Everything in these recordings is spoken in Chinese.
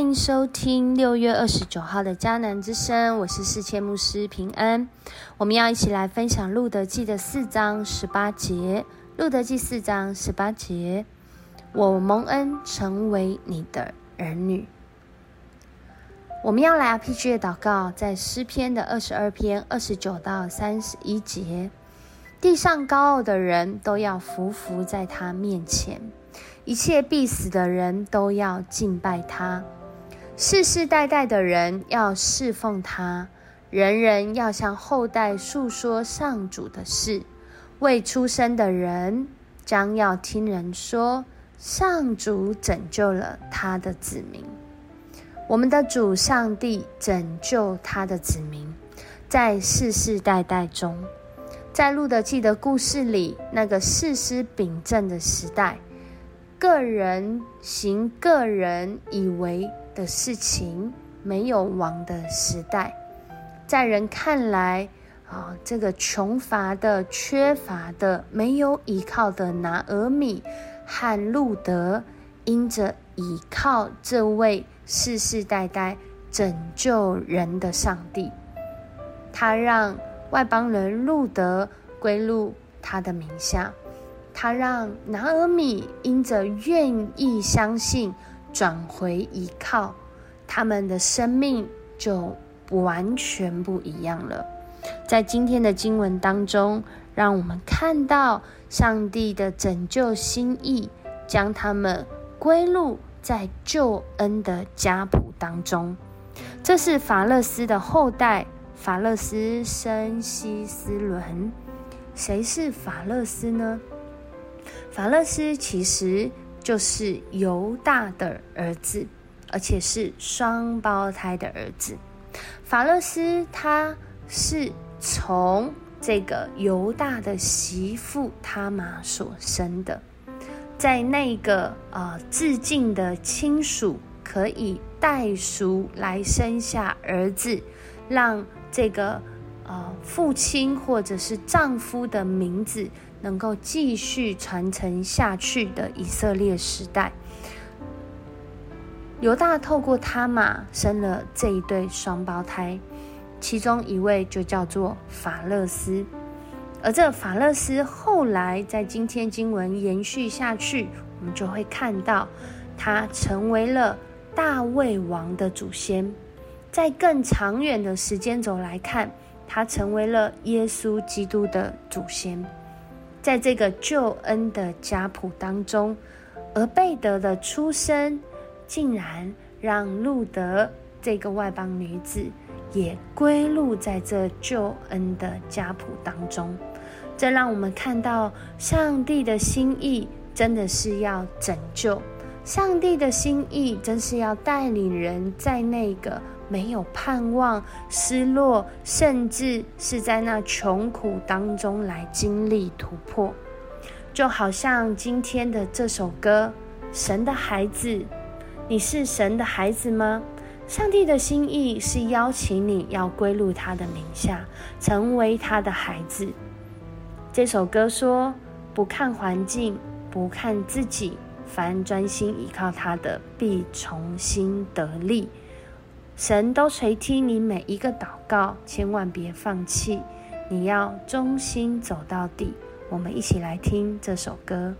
欢迎收听六月二十九号的迦南之声，我是世谦牧师平安。我们要一起来分享路德记的四章十八节。路德记四章十八节，我蒙恩成为你的儿女。我们要来 RPG 的祷告，在诗篇的二十二篇二十九到三十一节。地上高傲的人都要伏伏在他面前，一切必死的人都要敬拜他。世世代代的人要侍奉他，人人要向后代述说上主的事。未出生的人将要听人说，上主拯救了他的子民。我们的主上帝拯救他的子民，在世世代代中，在路德记的故事里，那个世师秉政的时代，个人行个人以为。的事情没有王的时代，在人看来啊，这个穷乏的、缺乏的、没有依靠的拿俄米和路德，因着依靠这位世世代代拯救人的上帝，他让外邦人路德归入他的名下，他让拿俄米因着愿意相信。转回依靠，他们的生命就完全不一样了。在今天的经文当中，让我们看到上帝的拯救心意，将他们归入在救恩的家谱当中。这是法勒斯的后代，法勒斯生希斯伦。谁是法勒斯呢？法勒斯其实。就是犹大的儿子，而且是双胞胎的儿子。法勒斯他是从这个犹大的媳妇他玛所生的，在那个呃致敬的亲属可以代赎来生下儿子，让这个呃父亲或者是丈夫的名字。能够继续传承下去的以色列时代，犹大透过他玛生了这一对双胞胎，其中一位就叫做法勒斯，而这法勒斯后来在今天经文延续下去，我们就会看到他成为了大卫王的祖先，在更长远的时间轴来看，他成为了耶稣基督的祖先。在这个救恩的家谱当中，而贝德的出生，竟然让路德这个外邦女子也归入在这救恩的家谱当中。这让我们看到，上帝的心意真的是要拯救，上帝的心意真是要带领人在那个。没有盼望、失落，甚至是在那穷苦当中来经历突破，就好像今天的这首歌《神的孩子》，你是神的孩子吗？上帝的心意是邀请你要归入他的名下，成为他的孩子。这首歌说：不看环境，不看自己，凡专心依靠他的，必重新得力。神都垂听你每一个祷告，千万别放弃，你要忠心走到底。我们一起来听这首歌。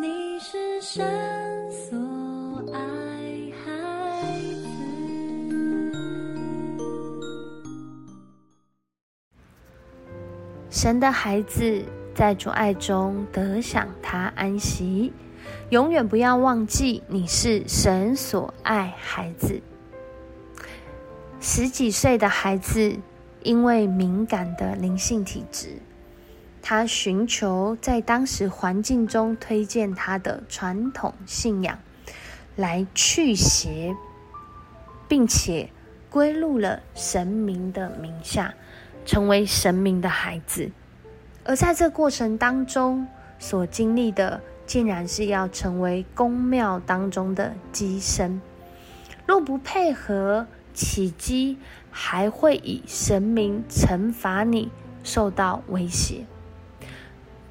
你是神所爱孩子。神的孩子在主爱中得享他安息，永远不要忘记你是神所爱孩子。十几岁的孩子。因为敏感的灵性体质，他寻求在当时环境中推荐他的传统信仰来去邪，并且归入了神明的名下，成为神明的孩子。而在这过程当中所经历的，竟然是要成为宫庙当中的机身。若不配合，起机还会以神明惩罚你，受到威胁。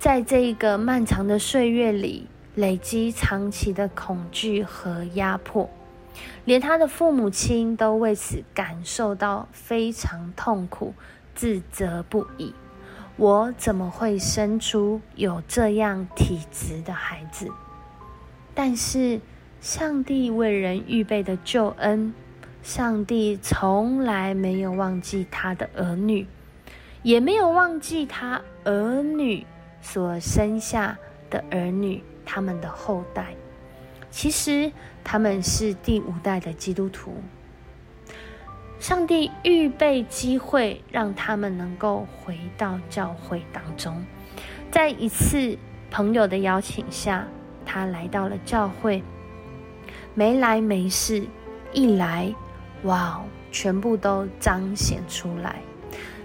在这一个漫长的岁月里，累积长期的恐惧和压迫，连他的父母亲都为此感受到非常痛苦、自责不已。我怎么会生出有这样体质的孩子？但是，上帝为人预备的救恩。上帝从来没有忘记他的儿女，也没有忘记他儿女所生下的儿女，他们的后代。其实他们是第五代的基督徒。上帝预备机会，让他们能够回到教会当中。在一次朋友的邀请下，他来到了教会。没来没事，一来。哇，全部都彰显出来。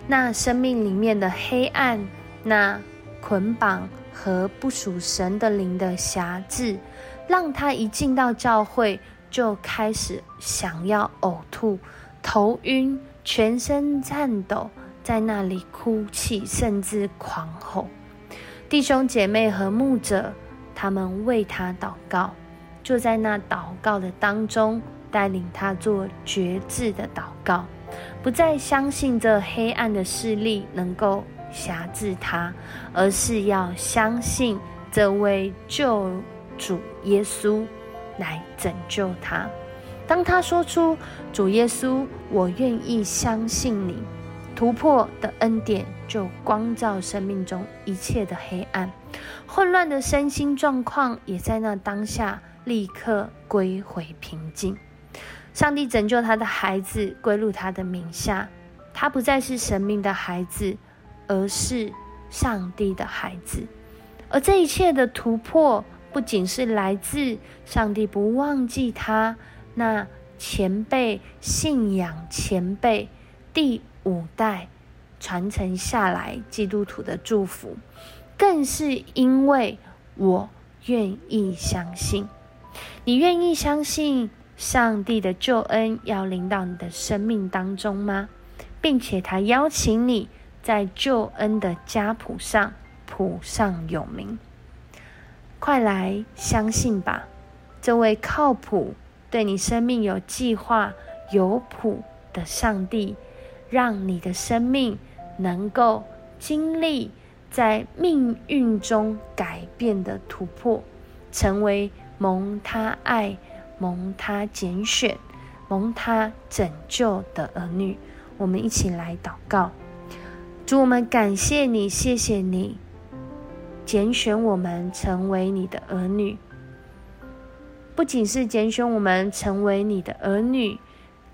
那生命里面的黑暗，那捆绑和不属神的灵的辖制，让他一进到教会就开始想要呕吐、头晕、全身颤抖，在那里哭泣，甚至狂吼。弟兄姐妹和牧者，他们为他祷告，就在那祷告的当中。带领他做绝志的祷告，不再相信这黑暗的势力能够辖制他，而是要相信这位救主耶稣来拯救他。当他说出“主耶稣，我愿意相信你”，突破的恩典就光照生命中一切的黑暗，混乱的身心状况也在那当下立刻归回平静。上帝拯救他的孩子归入他的名下，他不再是神明的孩子，而是上帝的孩子。而这一切的突破，不仅是来自上帝不忘记他那前辈信仰前辈第五代传承下来基督徒的祝福，更是因为我愿意相信，你愿意相信。上帝的救恩要临到你的生命当中吗？并且他邀请你在救恩的家谱上谱上有名，快来相信吧！这位靠谱、对你生命有计划、有谱的上帝，让你的生命能够经历在命运中改变的突破，成为蒙他爱。蒙他拣选，蒙他拯救的儿女，我们一起来祷告。主，我们感谢你，谢谢你拣选我们成为你的儿女。不仅是拣选我们成为你的儿女，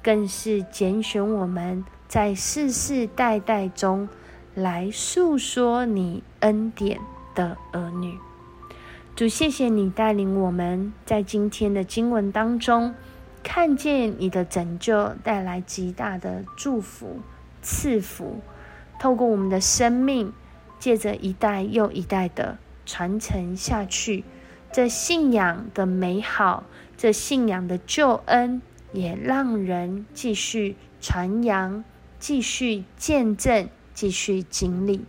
更是拣选我们在世世代代中来诉说你恩典的儿女。主，谢谢你带领我们在今天的经文当中，看见你的拯救带来极大的祝福赐福，透过我们的生命，借着一代又一代的传承下去，这信仰的美好，这信仰的救恩，也让人继续传扬，继续见证，继续经历。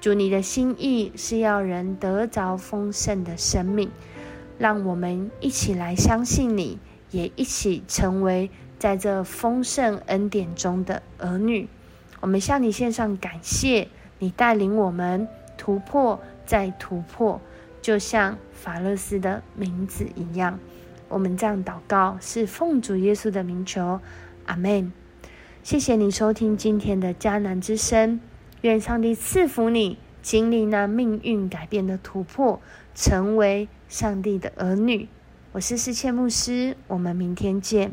主，你的心意是要人得着丰盛的生命，让我们一起来相信你，也一起成为在这丰盛恩典中的儿女。我们向你献上感谢，你带领我们突破再突破，就像法勒斯的名字一样。我们这样祷告，是奉主耶稣的名求，阿门。谢谢你收听今天的迦南之声，愿上帝赐福你，经历那命运改变的突破，成为上帝的儿女。我是世切牧师，我们明天见。